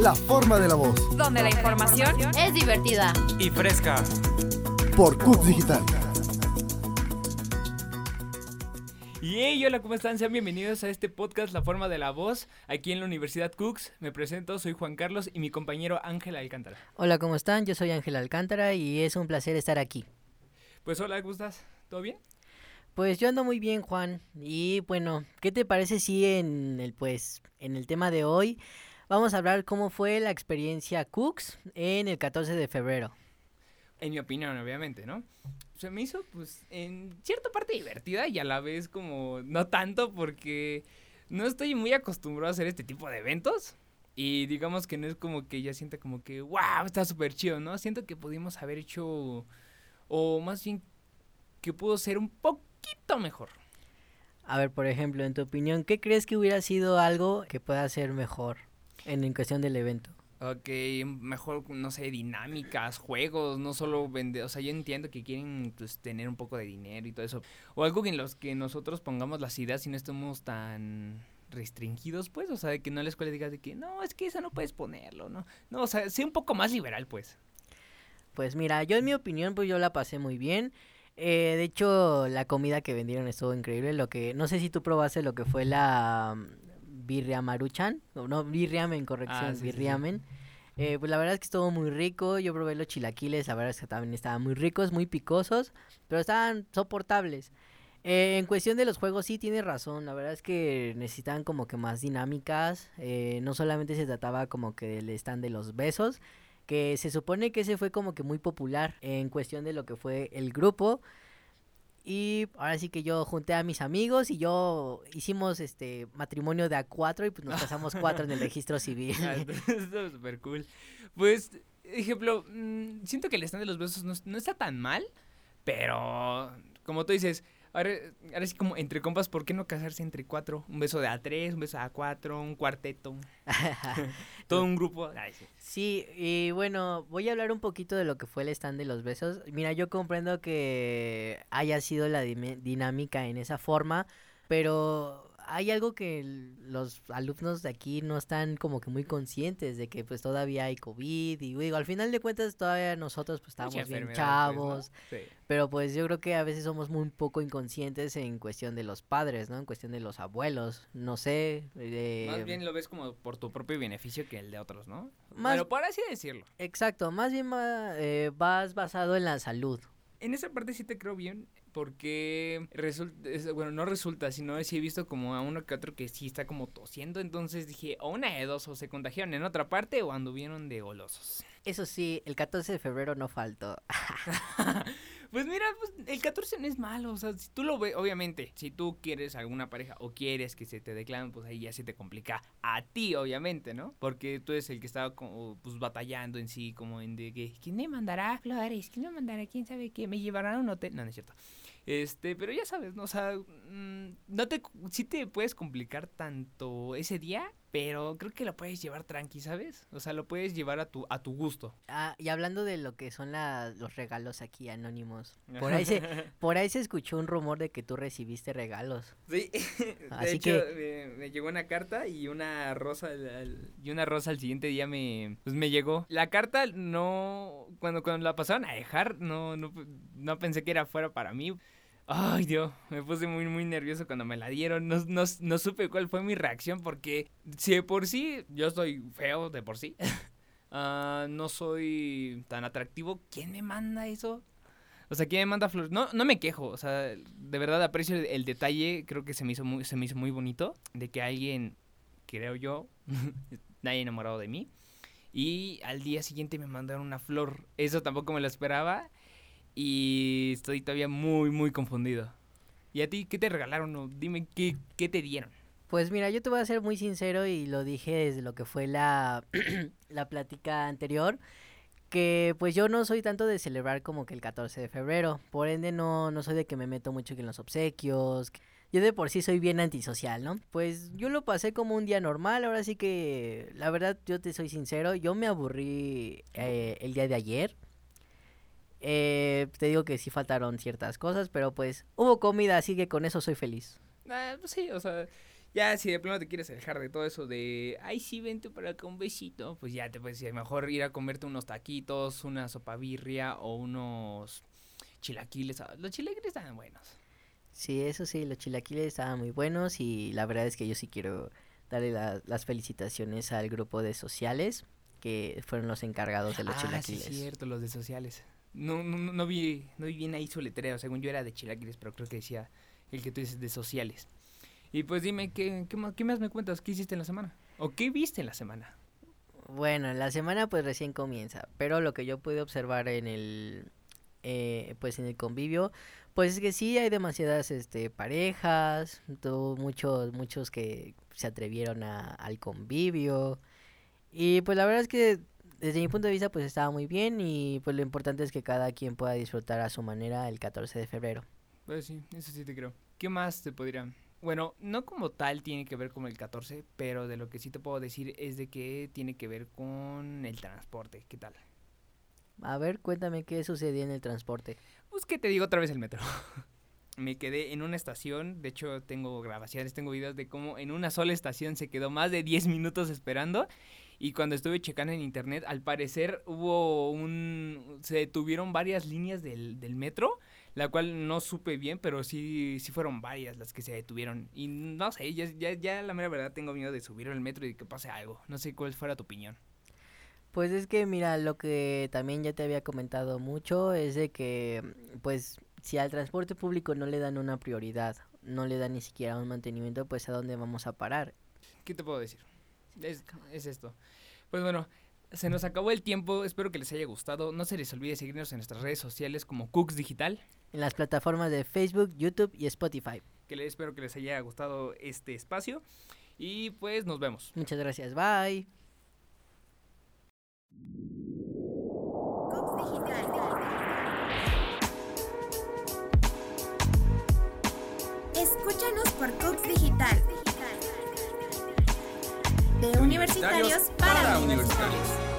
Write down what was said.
La forma de la voz. Donde la información es divertida. Y fresca. Por Cooks Digital. Y hey, hola, ¿cómo están? Sean bienvenidos a este podcast La Forma de la Voz, aquí en la Universidad Cooks. Me presento, soy Juan Carlos y mi compañero Ángel Alcántara. Hola, ¿cómo están? Yo soy Ángel Alcántara y es un placer estar aquí. Pues hola, ¿cómo estás? ¿Todo bien? Pues yo ando muy bien, Juan. Y bueno, ¿qué te parece si en el pues en el tema de hoy vamos a hablar cómo fue la experiencia Cooks en el 14 de febrero? En mi opinión, obviamente, ¿no? Se me hizo, pues, en cierta parte divertida y a la vez como no tanto porque no estoy muy acostumbrado a hacer este tipo de eventos. Y digamos que no es como que ya sienta como que, wow, está súper chido, ¿no? Siento que pudimos haber hecho, o más bien que pudo ser un poquito mejor. A ver, por ejemplo, en tu opinión, ¿qué crees que hubiera sido algo que pueda ser mejor en, en cuestión del evento? Ok, mejor, no sé, dinámicas, juegos, no solo vender, o sea, yo entiendo que quieren pues, tener un poco de dinero y todo eso, o algo en los que nosotros pongamos las ideas y no estemos tan restringidos, pues, o sea, de que no la escuela diga de que, no, es que eso no puedes ponerlo, ¿no? No, o sea, sea un poco más liberal, pues. Pues mira, yo en mi opinión, pues yo la pasé muy bien. Eh, de hecho, la comida que vendieron estuvo increíble. Lo que, no sé si tú probaste lo que fue la birria maruchan, o no, birriamen, corrección, Ah, sí, sí, sí. birriamen. Eh, pues la verdad es que estuvo muy rico. Yo probé los chilaquiles, la verdad es que también estaban muy ricos, muy picosos, pero estaban soportables. Eh, en cuestión de los juegos, sí tienes razón. La verdad es que necesitaban como que más dinámicas. eh, no solamente se trataba como que del stand de los besos, que se supone que ese fue como que muy popular en cuestión de lo que fue el grupo. Y ahora sí que yo junté a mis amigos y yo hicimos este matrimonio de a cuatro y pues nos casamos cuatro en el registro civil. Ah, Estuvo súper cool. Pues, ejemplo, mm, siento que el stand de los besos no, no está tan mal, pero como tú dices, ahora, ahora sí como entre compas, ¿por qué no casarse entre cuatro? Un beso de a tres, un beso de a cuatro, un cuarteto, todo un grupo. Ay, sí. Sí, y bueno, voy a hablar un poquito de lo que fue el stand de los besos. Mira, yo comprendo que haya sido la dinámica en esa forma, pero hay algo que los alumnos de aquí no están como que muy conscientes de que pues todavía hay COVID y digo, al final de cuentas todavía nosotros pues estábamos bien pues, ¿no? chavos, Sí. pero pues yo creo que a veces somos muy poco inconscientes en cuestión de los padres, ¿no? En cuestión de los abuelos, no sé. eh, Más bien lo ves como por tu propio beneficio que el de otros, ¿no? Más- Bueno, por así decirlo. Exacto, más bien eh, vas basado en la salud. En esa parte sí te creo bien, porque resulta, es- bueno, no resulta, sino sí he visto como a uno que otro que sí está como tosiendo, entonces dije, o una de dos, o se contagiaron en otra parte o anduvieron de golosos. Eso sí, el 14 de febrero no faltó. Pues mira, pues el 14 no es malo, o sea, si tú lo ves, obviamente, si tú quieres alguna pareja o quieres que se te declaren, pues ahí ya se te complica a ti, obviamente, ¿no? Porque tú eres el que estaba como, pues batallando en sí, como en de que, ¿quién me mandará flores? ¿Quién me mandará? ¿Quién sabe qué? ¿Me llevarán a un hotel? No, no es cierto. Este, pero ya sabes, ¿no? O sea, mm, no te, sí te puedes complicar tanto ese día, pero creo que lo puedes llevar tranqui, ¿sabes? O sea, lo puedes llevar a tu, a tu gusto. Ah, y hablando de lo que son la- los regalos aquí anónimos, por ahí, se, por ahí se escuchó un rumor de que tú recibiste regalos. Sí, de hecho me, me llegó una carta y una rosa al- al- y una rosa al siguiente día me pues me llegó. La carta no cuando cuando la pasaron a dejar no no, no pensé que era fuera para mí. Ay, Dios, me puse muy muy nervioso cuando me la dieron. No, no, no supe cuál fue mi reacción porque si de por sí yo soy feo de por sí. ah, no soy tan atractivo. ¿Quién me manda eso? O sea, ¿quién me manda flores? No, no me quejo, o sea, de verdad aprecio el, el detalle, creo que se me hizo muy, se me hizo muy bonito, de que alguien, creo yo, nadie enamorado de mí, y al día siguiente me mandaron una flor, eso tampoco me lo esperaba, y estoy todavía muy, muy confundido. ¿Y a ti qué te regalaron? o dime, ¿qué, qué te dieron? Pues mira, yo te voy a ser muy sincero y lo dije desde lo que fue la, la plática anterior, que pues yo no soy tanto de celebrar como que el 14 de febrero, por ende no, no soy de que me meto mucho en los obsequios, yo de por sí soy bien antisocial, ¿no? Pues yo lo pasé como un día normal, ahora sí que la verdad yo te soy sincero, yo me aburrí eh, el día de ayer. Eh, te digo que sí faltaron ciertas cosas, pero pues hubo comida, así que con eso soy feliz. Ah, pues sí, o sea, Ya, si de plano te quieres alejar de todo eso de, ay, sí, vente para acá un besito, pues ya te puedes decir, mejor ir a comerte unos taquitos, una sopa birria o unos chilaquiles. Ah, Los chilaquiles están buenos. Sí, eso sí, los chilaquiles estaban muy buenos y la verdad es que yo sí quiero darle la- las felicitaciones al grupo de sociales que fueron los encargados de los ah, chilaquiles. sí, cierto, los de sociales. No, no, no- vi, no vi bien ahí su letrero, según yo era de chilaquiles, pero creo que decía el que tú dices de sociales. Y pues dime, ¿qué, qué, más, qué más me cuentas? ¿Qué hiciste en la semana? ¿O qué viste en la semana? Bueno, la semana pues recién comienza, pero lo que yo pude observar en el eh, pues en el convivio, pues es que sí hay demasiadas este parejas, tuvo muchos muchos que se atrevieron a- al convivio y pues la verdad es que desde mi punto de vista pues estaba muy bien y pues lo importante es que cada quien pueda disfrutar a su manera el 14 de febrero. Pues sí, eso sí te creo. ¿Qué más te podría...? Bueno, no como tal tiene que ver con el 14, pero de lo que sí te puedo decir es de que tiene que ver con el transporte. ¿Qué tal? A ver, cuéntame qué sucedió en el transporte. Pues que te digo otra vez el metro. Me quedé en una estación, de hecho tengo grabaciones, tengo videos de cómo en una sola estación se quedó más de 10 minutos esperando y cuando estuve checando en internet, al parecer hubo un... se detuvieron varias líneas del, del metro, la cual no supe bien, pero sí, sí fueron varias las que se detuvieron. Y no sé, ya, ya, ya la mera verdad tengo miedo de subir al metro y que pase algo. No sé cuál fuera tu opinión. Pues es que mira, lo que también ya te había comentado mucho es de que pues si al transporte público no le dan una prioridad, no le dan ni siquiera un mantenimiento, pues a dónde vamos a parar. ¿Qué te puedo decir? Es, es esto. Pues bueno, se nos acabó el tiempo. Espero que les haya gustado. No se les olvide seguirnos en nuestras redes sociales como Cooks Digital. En las plataformas de Facebook, YouTube y Spotify. Que les, espero que les haya gustado este espacio. Y pues nos vemos. Muchas gracias, bye. Escúchanos por Cox Digital. De universitarios para universitarios.